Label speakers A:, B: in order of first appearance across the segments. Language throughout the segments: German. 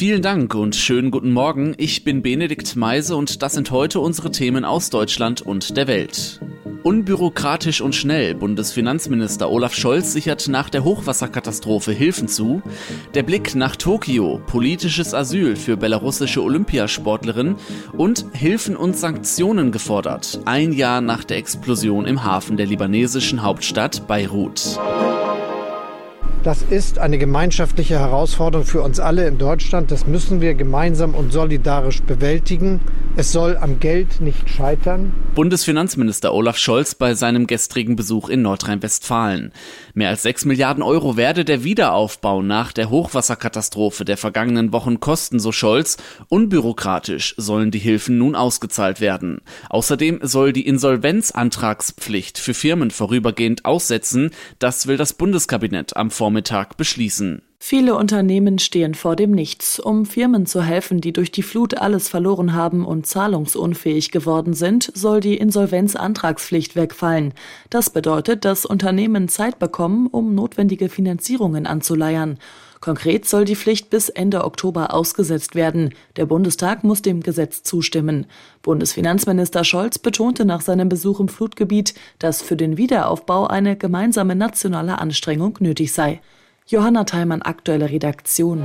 A: Vielen Dank und schönen guten Morgen. Ich bin Benedikt Meise und das sind heute unsere Themen aus Deutschland und der Welt. Unbürokratisch und schnell. Bundesfinanzminister Olaf Scholz sichert nach der Hochwasserkatastrophe Hilfen zu. Der Blick nach Tokio. Politisches Asyl für belarussische Olympiasportlerin. Und Hilfen und Sanktionen gefordert. Ein Jahr nach der Explosion im Hafen der libanesischen Hauptstadt Beirut.
B: Das ist eine gemeinschaftliche Herausforderung für uns alle in Deutschland. Das müssen wir gemeinsam und solidarisch bewältigen. Es soll am Geld nicht scheitern.
A: Bundesfinanzminister Olaf Scholz bei seinem gestrigen Besuch in Nordrhein-Westfalen. Mehr als 6 Milliarden Euro werde der Wiederaufbau nach der Hochwasserkatastrophe der vergangenen Wochen kosten, so Scholz. Unbürokratisch sollen die Hilfen nun ausgezahlt werden. Außerdem soll die Insolvenzantragspflicht für Firmen vorübergehend aussetzen. Das will das Bundeskabinett am Vormittag Vormittag beschließen.
C: Viele Unternehmen stehen vor dem Nichts. Um Firmen zu helfen, die durch die Flut alles verloren haben und zahlungsunfähig geworden sind, soll die Insolvenzantragspflicht wegfallen. Das bedeutet, dass Unternehmen Zeit bekommen, um notwendige Finanzierungen anzuleiern. Konkret soll die Pflicht bis Ende Oktober ausgesetzt werden. Der Bundestag muss dem Gesetz zustimmen. Bundesfinanzminister Scholz betonte nach seinem Besuch im Flutgebiet, dass für den Wiederaufbau eine gemeinsame nationale Anstrengung nötig sei. Johanna Theimann, aktuelle Redaktion.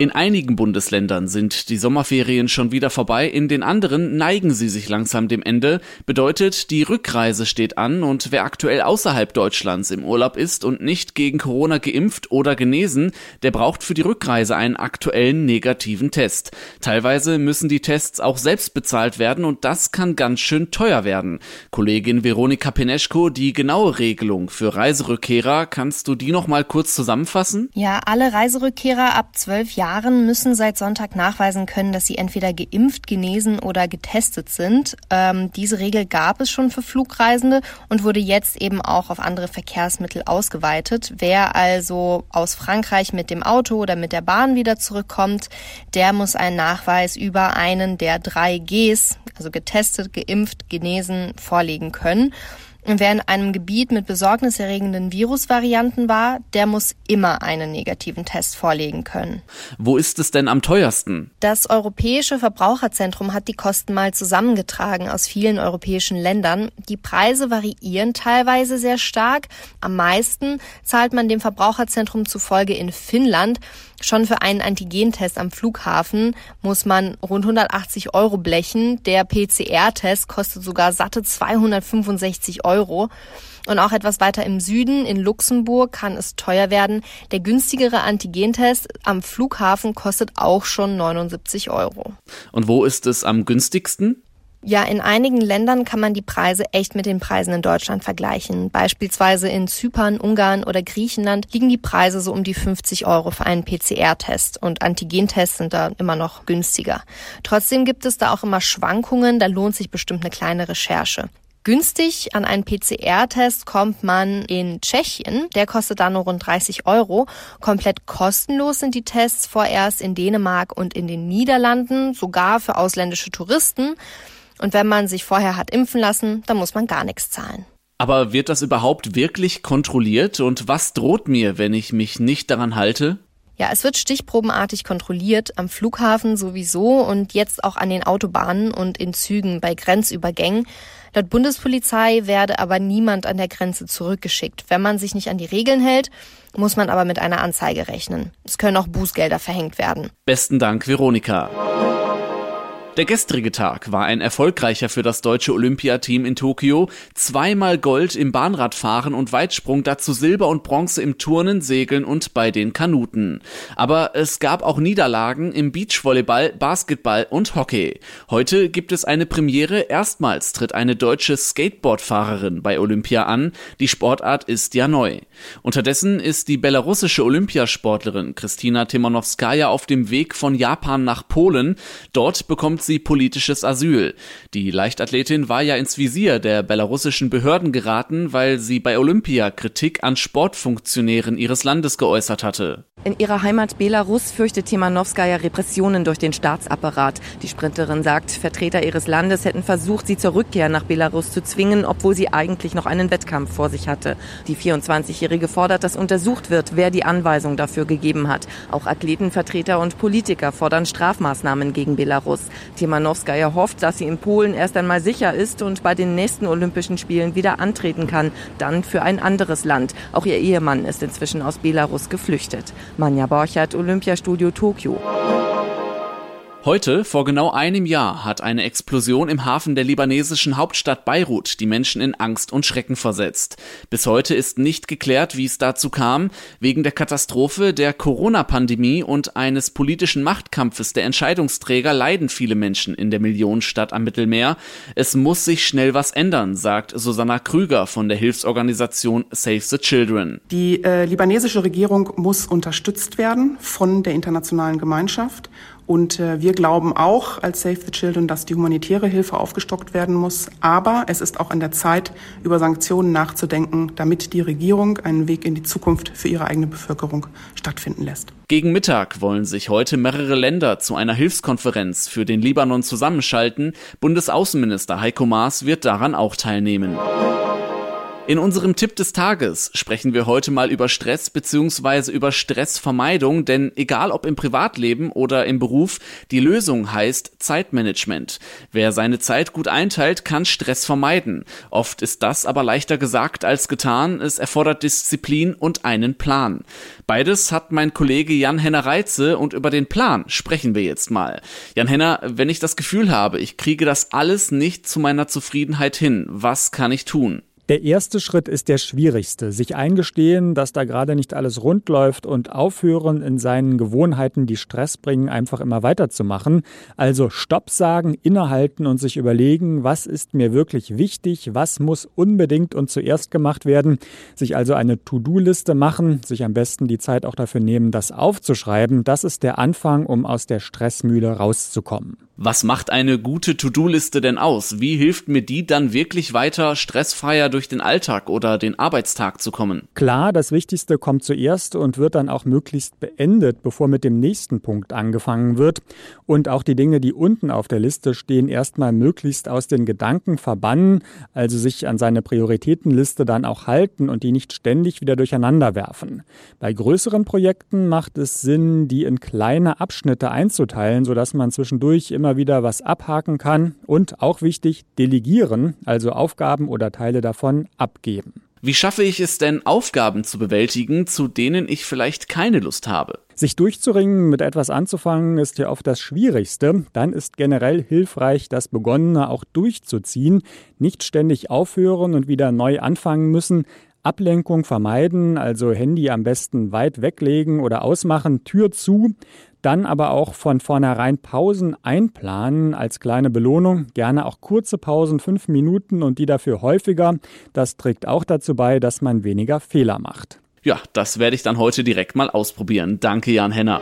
A: In einigen Bundesländern sind die Sommerferien schon wieder vorbei, in den anderen neigen sie sich langsam dem Ende. Bedeutet, die Rückreise steht an und wer aktuell außerhalb Deutschlands im Urlaub ist und nicht gegen Corona geimpft oder genesen, der braucht für die Rückreise einen aktuellen negativen Test. Teilweise müssen die Tests auch selbst bezahlt werden und das kann ganz schön teuer werden. Kollegin Veronika Peneschko, die genaue Regelung für Reiserückkehrer, kannst du die noch mal kurz zusammenfassen?
D: Ja, alle Reiserückkehrer ab zwölf Jahren Jahren müssen seit Sonntag nachweisen können, dass sie entweder geimpft, genesen oder getestet sind. Ähm, diese Regel gab es schon für Flugreisende und wurde jetzt eben auch auf andere Verkehrsmittel ausgeweitet. Wer also aus Frankreich mit dem Auto oder mit der Bahn wieder zurückkommt, der muss einen Nachweis über einen der drei Gs, also getestet, geimpft, genesen, vorlegen können. Und wer in einem Gebiet mit besorgniserregenden Virusvarianten war, der muss immer einen negativen Test vorlegen können.
A: Wo ist es denn am teuersten?
D: Das Europäische Verbraucherzentrum hat die Kosten mal zusammengetragen aus vielen europäischen Ländern. Die Preise variieren teilweise sehr stark. Am meisten zahlt man dem Verbraucherzentrum zufolge in Finnland. Schon für einen Antigentest am Flughafen muss man rund 180 Euro blechen. Der PCR-Test kostet sogar satte 265 Euro. Und auch etwas weiter im Süden, in Luxemburg, kann es teuer werden. Der günstigere Antigentest am Flughafen kostet auch schon 79 Euro.
A: Und wo ist es am günstigsten?
D: Ja, in einigen Ländern kann man die Preise echt mit den Preisen in Deutschland vergleichen. Beispielsweise in Zypern, Ungarn oder Griechenland liegen die Preise so um die 50 Euro für einen PCR-Test und Antigentests sind da immer noch günstiger. Trotzdem gibt es da auch immer Schwankungen, da lohnt sich bestimmt eine kleine Recherche. Günstig an einen PCR-Test kommt man in Tschechien. Der kostet da nur rund 30 Euro. Komplett kostenlos sind die Tests vorerst in Dänemark und in den Niederlanden, sogar für ausländische Touristen. Und wenn man sich vorher hat impfen lassen, dann muss man gar nichts zahlen.
A: Aber wird das überhaupt wirklich kontrolliert und was droht mir, wenn ich mich nicht daran halte?
D: Ja, es wird stichprobenartig kontrolliert, am Flughafen sowieso und jetzt auch an den Autobahnen und in Zügen bei Grenzübergängen. Laut Bundespolizei werde aber niemand an der Grenze zurückgeschickt. Wenn man sich nicht an die Regeln hält, muss man aber mit einer Anzeige rechnen. Es können auch Bußgelder verhängt werden.
A: Besten Dank, Veronika. Der gestrige Tag war ein erfolgreicher für das deutsche Olympiateam in Tokio. Zweimal Gold im Bahnradfahren und Weitsprung, dazu Silber und Bronze im Turnen, Segeln und bei den Kanuten. Aber es gab auch Niederlagen im Beachvolleyball, Basketball und Hockey. Heute gibt es eine Premiere. Erstmals tritt eine deutsche Skateboardfahrerin bei Olympia an. Die Sportart ist ja neu. Unterdessen ist die belarussische Olympiasportlerin Kristina Timonowskaja auf dem Weg von Japan nach Polen. Dort bekommt sie politisches Asyl. Die Leichtathletin war ja ins Visier der belarussischen Behörden geraten, weil sie bei Olympia Kritik an Sportfunktionären ihres Landes geäußert hatte.
E: In ihrer Heimat Belarus fürchtet Timanowskaja Repressionen durch den Staatsapparat. Die Sprinterin sagt, Vertreter ihres Landes hätten versucht, sie zur Rückkehr nach Belarus zu zwingen, obwohl sie eigentlich noch einen Wettkampf vor sich hatte. Die 24-Jährige fordert, dass untersucht wird, wer die Anweisung dafür gegeben hat. Auch Athletenvertreter und Politiker fordern Strafmaßnahmen gegen Belarus. Timanowskaja hofft, dass sie in Polen erst einmal sicher ist und bei den nächsten Olympischen Spielen wieder antreten kann, dann für ein anderes Land. Auch ihr Ehemann ist inzwischen aus Belarus geflüchtet. Manja Borchert, Olympiastudio Tokio.
A: Heute, vor genau einem Jahr, hat eine Explosion im Hafen der libanesischen Hauptstadt Beirut die Menschen in Angst und Schrecken versetzt. Bis heute ist nicht geklärt, wie es dazu kam. Wegen der Katastrophe, der Corona-Pandemie und eines politischen Machtkampfes der Entscheidungsträger leiden viele Menschen in der Millionenstadt am Mittelmeer. Es muss sich schnell was ändern, sagt Susanna Krüger von der Hilfsorganisation Save the Children.
F: Die äh, libanesische Regierung muss unterstützt werden von der internationalen Gemeinschaft und äh, wir glauben auch als Save the Children, dass die humanitäre Hilfe aufgestockt werden muss. Aber es ist auch an der Zeit, über Sanktionen nachzudenken, damit die Regierung einen Weg in die Zukunft für ihre eigene Bevölkerung stattfinden lässt.
A: Gegen Mittag wollen sich heute mehrere Länder zu einer Hilfskonferenz für den Libanon zusammenschalten. Bundesaußenminister Heiko Maas wird daran auch teilnehmen. In unserem Tipp des Tages sprechen wir heute mal über Stress bzw. über Stressvermeidung, denn egal ob im Privatleben oder im Beruf, die Lösung heißt Zeitmanagement. Wer seine Zeit gut einteilt, kann Stress vermeiden. Oft ist das aber leichter gesagt als getan. Es erfordert Disziplin und einen Plan. Beides hat mein Kollege Jan-Henner Reitze und über den Plan sprechen wir jetzt mal. Jan-Henner, wenn ich das Gefühl habe, ich kriege das alles nicht zu meiner Zufriedenheit hin, was kann ich tun?
G: Der erste Schritt ist der schwierigste. Sich eingestehen, dass da gerade nicht alles rund läuft und aufhören, in seinen Gewohnheiten, die Stress bringen, einfach immer weiterzumachen. Also Stopp sagen, innehalten und sich überlegen, was ist mir wirklich wichtig, was muss unbedingt und zuerst gemacht werden. Sich also eine To-Do-Liste machen, sich am besten die Zeit auch dafür nehmen, das aufzuschreiben. Das ist der Anfang, um aus der Stressmühle rauszukommen.
A: Was macht eine gute To-Do-Liste denn aus? Wie hilft mir die dann wirklich weiter stressfreier durch den Alltag oder den Arbeitstag zu kommen?
G: Klar, das Wichtigste kommt zuerst und wird dann auch möglichst beendet, bevor mit dem nächsten Punkt angefangen wird. Und auch die Dinge, die unten auf der Liste stehen, erstmal möglichst aus den Gedanken verbannen, also sich an seine Prioritätenliste dann auch halten und die nicht ständig wieder durcheinander werfen. Bei größeren Projekten macht es Sinn, die in kleine Abschnitte einzuteilen, sodass man zwischendurch immer immer wieder was abhaken kann und auch wichtig, delegieren, also Aufgaben oder Teile davon abgeben.
A: Wie schaffe ich es denn, Aufgaben zu bewältigen, zu denen ich vielleicht keine Lust habe?
G: Sich durchzuringen, mit etwas anzufangen, ist ja oft das Schwierigste. Dann ist generell hilfreich, das Begonnene auch durchzuziehen, nicht ständig aufhören und wieder neu anfangen müssen, Ablenkung vermeiden, also Handy am besten weit weglegen oder ausmachen, Tür zu, dann aber auch von vornherein Pausen einplanen als kleine Belohnung. Gerne auch kurze Pausen, fünf Minuten und die dafür häufiger. Das trägt auch dazu bei, dass man weniger Fehler macht.
A: Ja, das werde ich dann heute direkt mal ausprobieren. Danke, Jan Henner.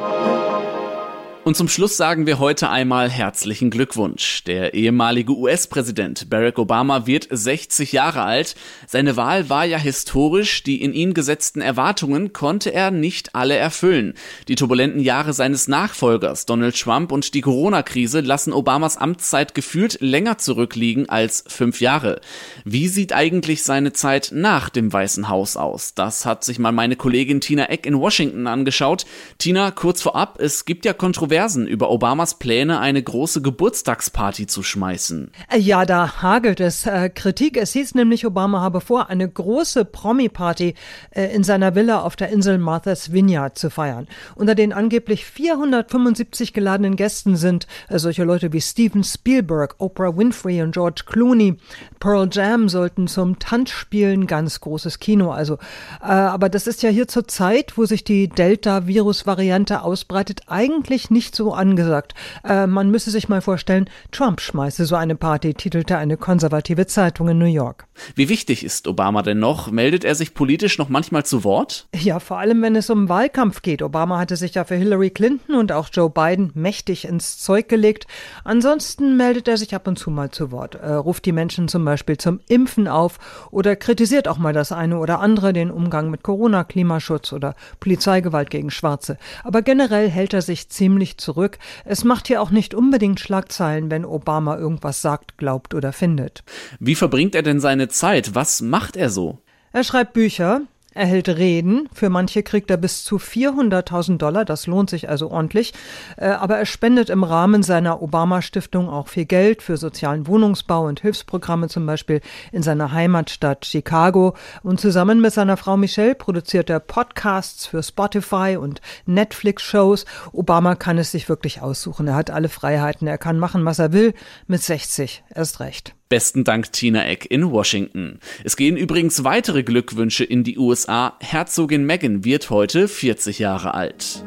A: Und zum Schluss sagen wir heute einmal herzlichen Glückwunsch. Der ehemalige US-Präsident Barack Obama wird 60 Jahre alt. Seine Wahl war ja historisch. Die in ihn gesetzten Erwartungen konnte er nicht alle erfüllen. Die turbulenten Jahre seines Nachfolgers Donald Trump und die Corona-Krise lassen Obamas Amtszeit gefühlt länger zurückliegen als fünf Jahre. Wie sieht eigentlich seine Zeit nach dem Weißen Haus aus? Das hat sich mal meine Kollegin Tina Eck in Washington angeschaut. Tina, kurz vorab, es gibt ja Kontroversen Kontroversen über Obamas Pläne, eine große Geburtstagsparty zu schmeißen.
H: Äh, ja, da hagelt es äh, Kritik. Es hieß nämlich, Obama habe vor, eine große Promi-Party äh, in seiner Villa auf der Insel Martha's Vineyard zu feiern. Unter den angeblich 475 geladenen Gästen sind äh, solche Leute wie Steven Spielberg, Oprah Winfrey und George Clooney. Pearl Jam sollten zum Tanz spielen, ganz großes Kino also. Äh, aber das ist ja hier zur Zeit, wo sich die Delta-Virus-Variante ausbreitet, eigentlich nicht nicht so angesagt. Äh, man müsse sich mal vorstellen, Trump schmeiße so eine Party, titelte eine konservative Zeitung in New York.
A: Wie wichtig ist Obama denn noch? Meldet er sich politisch noch manchmal zu Wort?
H: Ja, vor allem wenn es um Wahlkampf geht. Obama hatte sich ja für Hillary Clinton und auch Joe Biden mächtig ins Zeug gelegt. Ansonsten meldet er sich ab und zu mal zu Wort, äh, ruft die Menschen zum Beispiel zum Impfen auf oder kritisiert auch mal das eine oder andere, den Umgang mit Corona, Klimaschutz oder Polizeigewalt gegen Schwarze. Aber generell hält er sich ziemlich zurück. Es macht hier auch nicht unbedingt Schlagzeilen, wenn Obama irgendwas sagt, glaubt oder findet.
A: Wie verbringt er denn seine Zeit? Was macht er so?
H: Er schreibt Bücher, er hält Reden. Für manche kriegt er bis zu 400.000 Dollar. Das lohnt sich also ordentlich. Äh, aber er spendet im Rahmen seiner Obama-Stiftung auch viel Geld für sozialen Wohnungsbau und Hilfsprogramme, zum Beispiel in seiner Heimatstadt Chicago. Und zusammen mit seiner Frau Michelle produziert er Podcasts für Spotify und Netflix-Shows. Obama kann es sich wirklich aussuchen. Er hat alle Freiheiten. Er kann machen, was er will. Mit 60 erst recht.
A: Besten Dank Tina Eck in Washington. Es gehen übrigens weitere Glückwünsche in die USA. Herzogin Meghan wird heute 40 Jahre alt.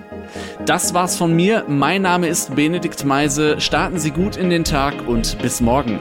A: Das war's von mir. Mein Name ist Benedikt Meise. Starten Sie gut in den Tag und bis morgen.